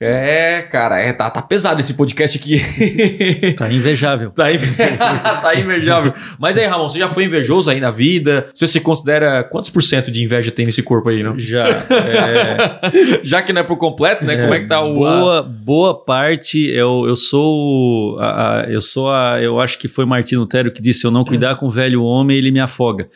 É, cara, é, tá, tá pesado esse podcast aqui. Tá invejável. tá, inve- tá invejável. Mas aí, Ramon, você já foi invejoso aí na vida? Você se considera quantos por cento de inveja tem nesse corpo aí, não? Já. é, Já que não é por completo, né? Como é que tá o. boa, boa parte, eu, eu sou. A, a- eu sou a. Eu acho que foi Martino Lutero que disse: se eu não cuidar com o velho homem, ele me afoga.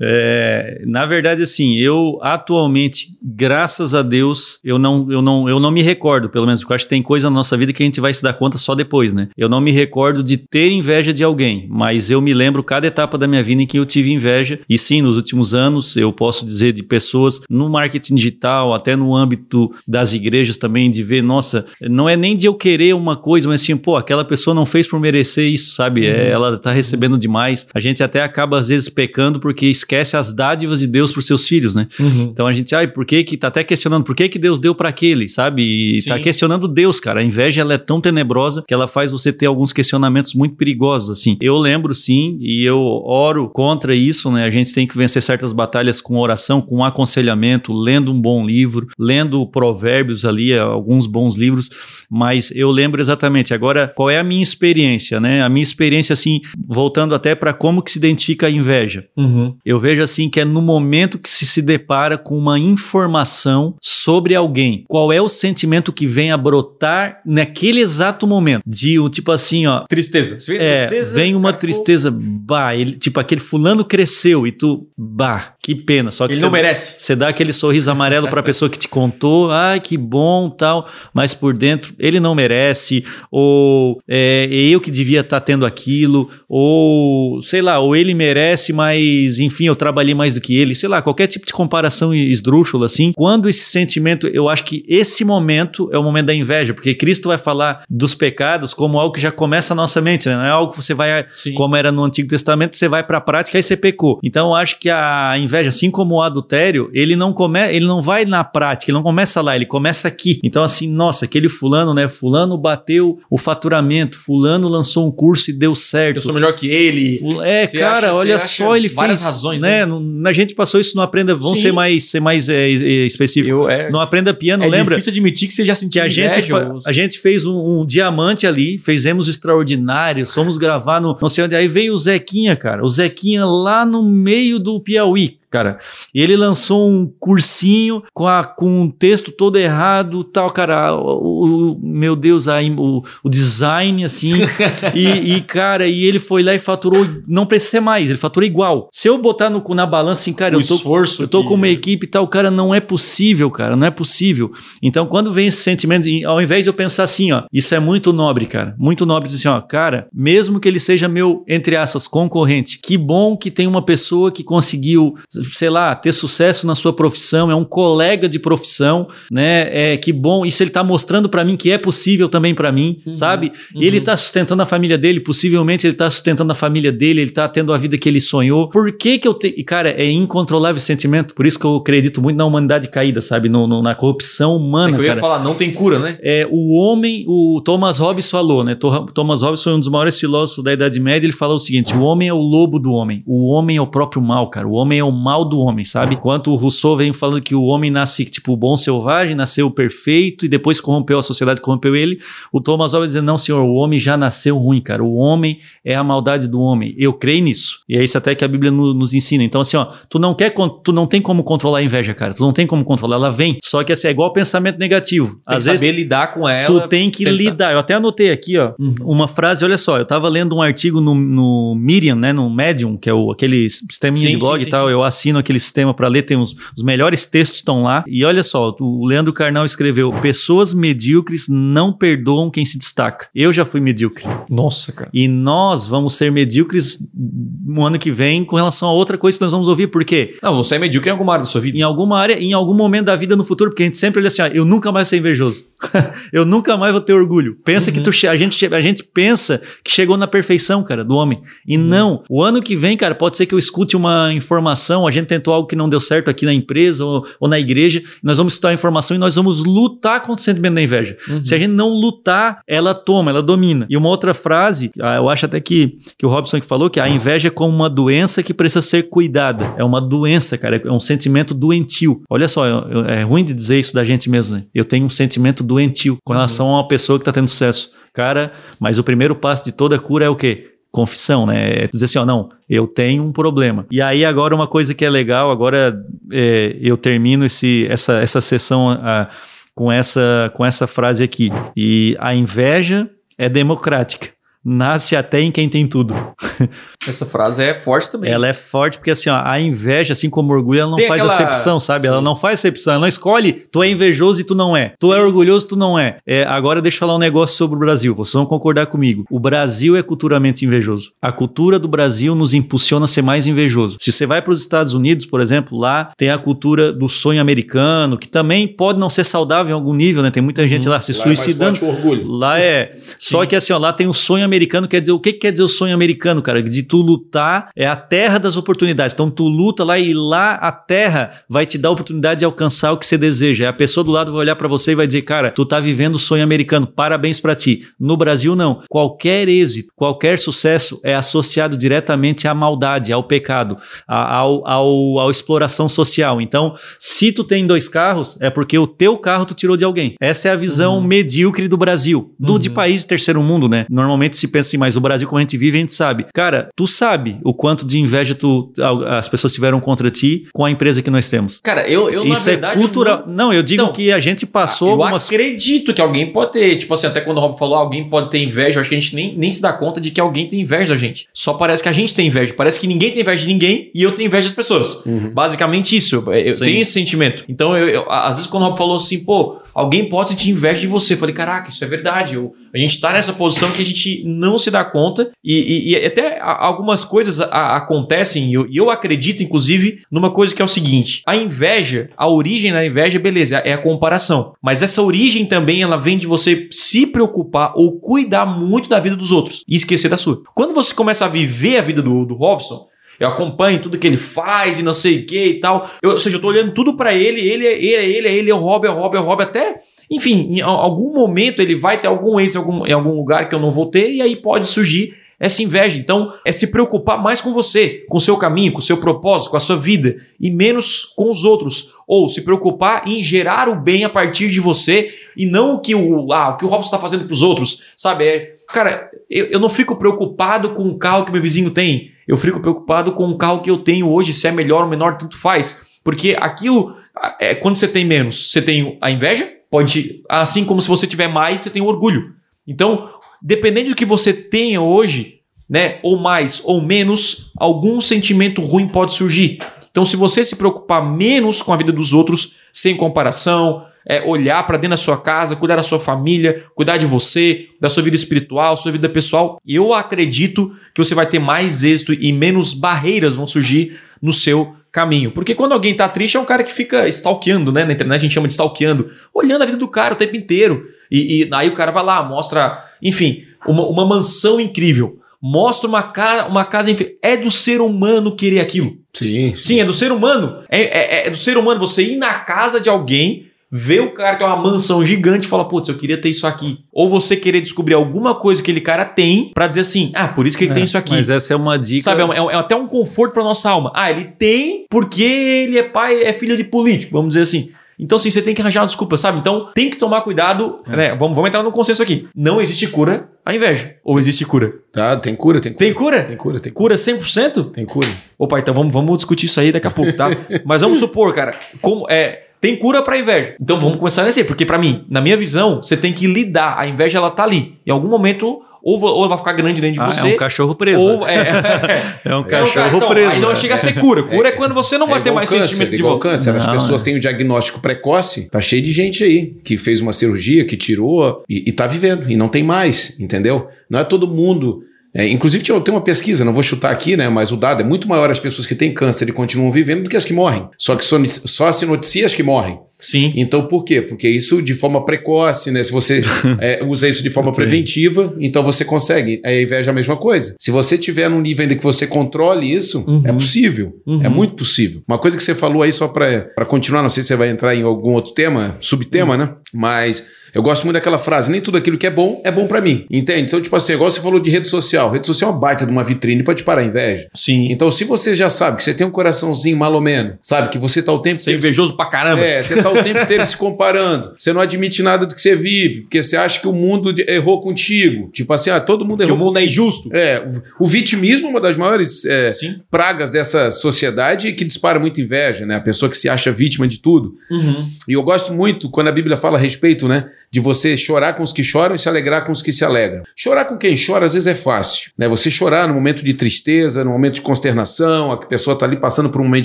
É, na verdade, assim, eu atualmente, graças a Deus, eu não, eu, não, eu não me recordo, pelo menos, porque eu acho que tem coisa na nossa vida que a gente vai se dar conta só depois, né? Eu não me recordo de ter inveja de alguém, mas eu me lembro cada etapa da minha vida em que eu tive inveja. E sim, nos últimos anos, eu posso dizer de pessoas no marketing digital, até no âmbito das igrejas também, de ver, nossa, não é nem de eu querer uma coisa, mas assim, pô, aquela pessoa não fez por merecer isso, sabe? É, ela tá recebendo demais. A gente até acaba, às vezes, pecando porque esquece as dádivas de Deus para seus filhos, né? Uhum. Então a gente, ai, por que que tá até questionando, por que que Deus deu para aquele, sabe? E Sim. tá questionando Deus, cara. A inveja ela é tão tenebrosa que ela faz você ter alguns questionamentos muito perigosos, assim. Eu lembro sim, e eu oro contra isso, né? A gente tem que vencer certas batalhas com oração, com aconselhamento, lendo um bom livro, lendo provérbios ali, alguns bons livros, mas eu lembro exatamente. Agora, qual é a minha experiência, né? A minha experiência, assim, voltando até para como que se identifica a inveja. Uhum. Eu vejo assim que é no momento que se se depara com uma informação sobre alguém. Qual é o sentimento que vem a brotar naquele exato momento? De o tipo assim, ó. Tristeza. Você vê É, tristeza, vem uma cara, tristeza, bah, ele, tipo aquele fulano cresceu e tu, bah, que pena. Só que Ele não merece. você dá aquele sorriso amarelo para a pessoa que te contou, ai que bom, tal, mas por dentro ele não merece, ou é, eu que devia estar tendo aquilo, ou sei lá, ou ele merece, mas enfim, eu trabalhei mais do que ele, sei lá, qualquer tipo de comparação esdrúxula assim. Quando esse sentimento, eu acho que esse momento é o momento da inveja, porque Cristo vai falar dos pecados como algo que já começa na nossa mente, né? não é algo que você vai Sim. como era no Antigo Testamento, você vai para a prática e você pecou. Então eu acho que a inveja, assim como o adultério, ele não come, ele não vai na prática, ele não começa lá, ele começa aqui. Então assim, nossa, aquele fulano, né? Fulano bateu o faturamento, fulano lançou um curso e deu certo. Eu sou melhor que ele. É, cara, acha- olha só, ele várias fez, razões, né? né? Não- A gente passou isso no Aprenda, vamos Sim. ser mais, ser mais é, é, específico. Eu, é, No Aprenda Piano, é lembra? difícil admitir que você já sentiu que a gente, inveja, a gente fez um, um diamante ali, fizemos o extraordinário, fomos gravar no não sei onde, aí veio o Zequinha, cara, o Zequinha lá no meio do Piauí, cara, e ele lançou um cursinho com, a, com um texto todo errado, tal, cara, o, o- meu Deus, a o, o design, assim, e, e, cara, e ele foi lá e faturou, não precisa ser mais, ele faturou igual. Se eu botar no, na balança, assim, cara, o eu tô, esforço. eu tô que- com uma equipe e tal, cara, não é possível, cara, não é possível. Então, quando vem esse sentimento, ao invés de eu pensar assim, ó, isso é muito nobre, cara, muito nobre assim, ó, cara, mesmo que ele seja meu, entre aspas, concorrente, que bom que tem uma pessoa que conseguiu, sei lá, ter sucesso na sua profissão, é um colega de profissão, né? É que bom, isso ele tá mostrando pra mim que é possível também pra mim, Uhum, sabe? uhum. Ele tá sustentando a família dele, possivelmente ele tá sustentando a família dele, ele tá tendo a vida que ele sonhou. Por que que eu tenho. Cara, é incontrolável esse sentimento, por isso que eu acredito muito na humanidade caída, sabe? No, no- na corrupção É humana, que eu ia cara. falar, não tem cura, né? É, o homem, o Thomas Hobbes falou, né? Thomas Hobbes foi um dos maiores filósofos da Idade Média. Ele falou o seguinte: o homem é o lobo do homem, o homem é o próprio mal, cara. O homem é o mal do homem, sabe? Enquanto o Rousseau vem falando que o homem nasce tipo bom selvagem, nasceu perfeito e depois corrompeu a sociedade, corrompeu ele. O Thomas Hobbes diz: não, senhor, o homem já nasceu ruim, cara. O homem é a maldade do homem. Eu creio nisso. E é isso até que a Bíblia no- nos ensina. Então, assim, ó, tu não quer, tu não tem como controlar a inveja, cara. Tu não tem como controlar, ela vem. Só que assim, é igual pensamento negativo. Tem Às vezes saber lidar com ela. Tu tem que tentar. lidar. Eu até anotei aqui, ó, Uhum. uma frase. Olha só, eu tava lendo um artigo no, no Medium, né, no Medium, que é o, aquele sisteminha Sim, de blog sim, e tal. sim. Eu assino aquele sistema para ler, tem os, os melhores textos estão lá. E olha só, o Leandro Carnal escreveu: pessoas medíocres não perdoam quem se destaca. Eu já fui medíocre. Nossa, cara. E nós vamos ser medíocres no ano que vem com relação a outra coisa que nós vamos ouvir. Por quê? Não, você é medíocre em alguma área da sua vida. Em alguma área, em algum momento da vida no futuro, porque a gente sempre olha assim, ó, eu nunca mais ser invejoso. eu nunca mais vou ter orgulho. Pensa uhum. que tu, a, gente, a gente pensa que chegou na perfeição, cara, do homem. E uhum. não. O ano que vem, cara, pode ser que eu escute uma informação, a gente tentou algo que não deu certo aqui na empresa ou, ou na igreja, nós vamos escutar a informação e nós vamos lutar contra o sentimento da inveja. Uhum. Se a gente não lutar, ela toma, ela domina. E uma outra frase, ah, eu acho até que, que o Robson que falou, que a inveja é como uma doença que precisa ser cuidada. É uma doença, cara, é um sentimento doentio. Olha só, é ruim de dizer isso da gente mesmo, né? Eu tenho um sentimento doentio com relação a uma pessoa que está tendo sucesso. Cara, mas o primeiro passo de toda cura é o quê? confissão, né? É dizer assim, ó, não, eu tenho um problema. E aí agora uma coisa que é legal, agora é, eu termino esse, essa, essa sessão a, com, essa, com essa frase aqui. E a inveja é democrática nasce até em quem tem tudo. Essa frase é forte também. Ela é forte porque assim, ó, a inveja, assim como o orgulho, ela não tem faz aquela... acepção, sabe? Sim. Ela não faz acepção, ela não escolhe, tu é invejoso e tu não é. Tu Sim. é orgulhoso, tu não é. é. Agora deixa eu falar um negócio sobre o Brasil, vocês vão concordar comigo. O Brasil é culturalmente invejoso. A cultura do Brasil nos impulsiona a ser mais invejoso. Se você vai para os Estados Unidos, por exemplo, lá tem a cultura do sonho americano, que também pode não ser saudável em algum nível, né? Tem muita gente hum, lá se lá é suicidando. É lá é. Só que assim, ó, lá tem o sonho americano quer dizer o que, que quer dizer o sonho americano, cara? De tu lutar é a terra das oportunidades. Então tu luta lá e lá a terra vai te dar a oportunidade de alcançar o que você deseja. A pessoa do lado vai olhar para você e vai dizer, cara, tu tá vivendo o sonho americano. Parabéns para ti. No Brasil não. Qualquer êxito, qualquer sucesso é associado diretamente à maldade, ao pecado, ao, ao, ao exploração social. Então, se tu tem dois carros, é porque o teu carro tu tirou de alguém. Essa é a visão uhum. medíocre do Brasil, do uhum. de país terceiro mundo, né? Normalmente se pensa assim, mas o Brasil, como a gente vive, a gente sabe. Cara, tu sabe o quanto de inveja tu, as pessoas tiveram contra ti com a empresa que nós temos. Cara, eu, eu Isso na é verdade. É cultural. Não... não, eu digo então, que a gente passou. Eu algumas... acredito que alguém pode ter. Tipo assim, até quando o Rob falou, alguém pode ter inveja. Eu acho que a gente nem, nem se dá conta de que alguém tem inveja da gente. Só parece que a gente tem inveja. Parece que ninguém tem inveja de ninguém e eu tenho inveja das pessoas. Uhum. Basicamente isso. Eu, eu tenho esse sentimento. Então, eu, eu, às vezes, quando o Rob falou assim, pô, alguém pode sentir inveja de você. Eu falei, caraca, isso é verdade. Eu, a gente tá nessa posição que a gente não se dá conta e, e, e até algumas coisas a, acontecem e eu, eu, acredito, inclusive, numa coisa que é o seguinte: a inveja, a origem da inveja, beleza, é a comparação. Mas essa origem também ela vem de você se preocupar ou cuidar muito da vida dos outros e esquecer da sua. Quando você começa a viver a vida do, do Robson, eu acompanho tudo que ele faz e não sei o que e tal. Eu, ou seja, eu tô olhando tudo para ele, ele é ele, é ele, é ele, é o Rob, é o Rob, é o Rob, até. Enfim, em algum momento ele vai ter algum ex em algum, em algum lugar que eu não vou ter, e aí pode surgir essa inveja. Então, é se preocupar mais com você, com o seu caminho, com o seu propósito, com a sua vida, e menos com os outros. Ou se preocupar em gerar o bem a partir de você e não o que o, ah, o, que o Robson está fazendo para os outros. Sabe? É, cara, eu, eu não fico preocupado com o carro que meu vizinho tem. Eu fico preocupado com o carro que eu tenho hoje, se é melhor ou menor, tanto faz. Porque aquilo, é, quando você tem menos, você tem a inveja, pode. Assim como se você tiver mais, você tem o orgulho. Então, dependendo do que você tenha hoje, né, ou mais ou menos, algum sentimento ruim pode surgir. Então, se você se preocupar menos com a vida dos outros, sem comparação, é, olhar para dentro da sua casa, cuidar da sua família, cuidar de você, da sua vida espiritual, sua vida pessoal, eu acredito que você vai ter mais êxito e menos barreiras vão surgir no seu caminho. Porque quando alguém tá triste, é um cara que fica stalkeando, né? Na internet a gente chama de stalkeando, olhando a vida do cara o tempo inteiro. E, e aí o cara vai lá, mostra, enfim, uma, uma mansão incrível. Mostra uma, ca uma casa incrível. É do ser humano querer aquilo. Sim. Sim, sim é do ser humano. É, é, é do ser humano você ir na casa de alguém vê o cara que é uma mansão gigante e fala, putz, eu queria ter isso aqui. Ou você querer descobrir alguma coisa que aquele cara tem para dizer assim, ah, por isso que ele é, tem isso aqui. Mas essa é uma dica. Sabe, é, é, é, até um conforto pra nossa alma. Ah, ele tem porque ele é pai, é filho de político, vamos dizer assim. Então, assim, você tem que arranjar uma desculpa, sabe? Então, tem que tomar cuidado, é. né? Vamos, vamos entrar no consenso aqui. Não existe cura à inveja. Ou existe cura? Tá, tem cura, tem cura. Tem cura? Tem cura, tem cura. Cura 100%? Tem cura. Opa, então vamos, vamos discutir isso aí daqui a pouco, tá? Mas vamos supor, cara, como é tem cura para inveja. Então vamos começar nesse, porque para mim, na minha visão, você tem que lidar. A inveja ela tá ali. Em algum momento ou, ou vai ficar grande dentro de ah, você. É um cachorro preso. Ou é, é um cachorro é um, então, preso. Aí não chega a ser cura. Cura é, é quando você não vai ter mais câncer, sentimento de igual câncer. Não, As pessoas têm o diagnóstico precoce. Tá cheio de gente aí que fez uma cirurgia, que tirou e, e tá vivendo. E não tem mais, entendeu? Não é todo mundo é, inclusive, tem uma pesquisa, não vou chutar aqui, né? Mas o dado é muito maior as pessoas que têm câncer e continuam vivendo do que as que morrem. Só que só, só se noticia as que morrem. Sim. Então, por quê? Porque isso de forma precoce, né? Se você é, usa isso de forma preventiva, então você consegue. A inveja é a mesma coisa. Se você tiver num nível ainda que você controle isso, Uhum. é possível. Uhum. É muito possível. Uma coisa que você falou aí, só para continuar, não sei se você vai entrar em algum outro tema, subtema, né? Mas eu gosto muito daquela frase: nem tudo aquilo que é bom é bom para mim. Entende? Então, tipo assim, igual você falou de rede social. Rede social é uma baita de uma vitrine pra te parar a inveja. Sim. Então, se você já sabe que você tem um coraçãozinho malomeno, sabe? Que você tá o tempo Você é invejoso pra caramba. é, você tá o tempo inteiro se comparando. Você não admite nada do que você vive, porque você acha que o mundo errou contigo. Tipo assim, ah, todo mundo que errou. o mundo é injusto. É, o o vitimismo é uma das maiores é, pragas dessa sociedade que dispara muita inveja, né? A pessoa que se acha vítima de tudo. Uhum. E eu gosto muito quando a Bíblia fala a respeito, né? De você chorar com os que choram e se alegrar com os que se alegram. Chorar com quem chora às vezes é fácil, né? Você chorar no momento de tristeza, no momento de consternação, a pessoa tá ali passando por um momento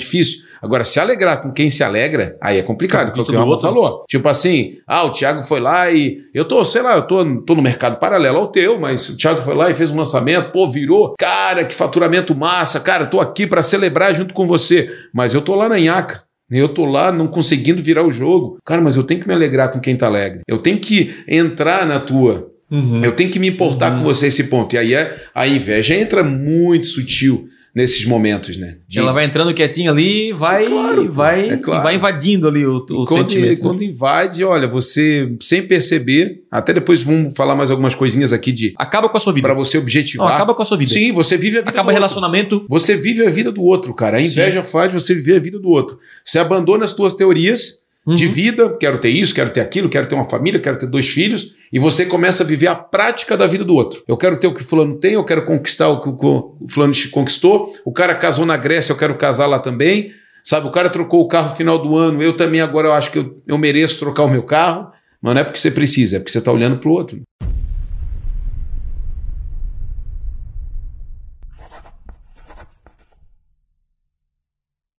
difícil. Agora, se alegrar com quem se alegra, aí é complicado. Foi o que o Ramon falou. Tipo assim, ah, o Thiago foi lá e eu tô, sei lá, eu tô, tô no mercado paralelo ao teu, mas o Thiago foi lá e fez um lançamento, pô, virou. Cara, que faturamento massa, cara, tô aqui para celebrar junto com você, mas eu tô lá na Inhaca. Eu tô lá não conseguindo virar o jogo. Cara, mas eu tenho que me alegrar com quem tá alegre. Eu tenho que entrar na tua. Uhum. Eu tenho que me importar com você a esse ponto. E aí é, a inveja entra muito sutil nesses momentos, né? De- Ela vai entrando quietinha ali vai, É claro, vai, é claro. vai invadindo ali o, o quando, sentimento. né? quando invade, olha, você sem perceber, até depois vamos falar mais algumas coisinhas aqui de Acaba com a sua vida. para você Não, objetivar. acaba com a sua vida. Sim, você vive a vida Acaba do outro. relacionamento. Você vive a vida do outro, cara. A inveja faz você viver a vida do outro. Você abandona as tuas teorias de Uhum. vida, quero ter isso, quero ter aquilo, quero ter uma família, quero ter dois filhos, e você começa a viver a prática da vida do outro. Eu quero ter o que o fulano tem, eu quero conquistar o que o o fulano conquistou. O cara casou na Grécia, eu quero casar lá também. Sabe, o cara trocou o carro no final do ano, eu também agora eu acho que eu, eu mereço trocar o meu carro. Mas não é porque você precisa, é porque você está olhando para o outro.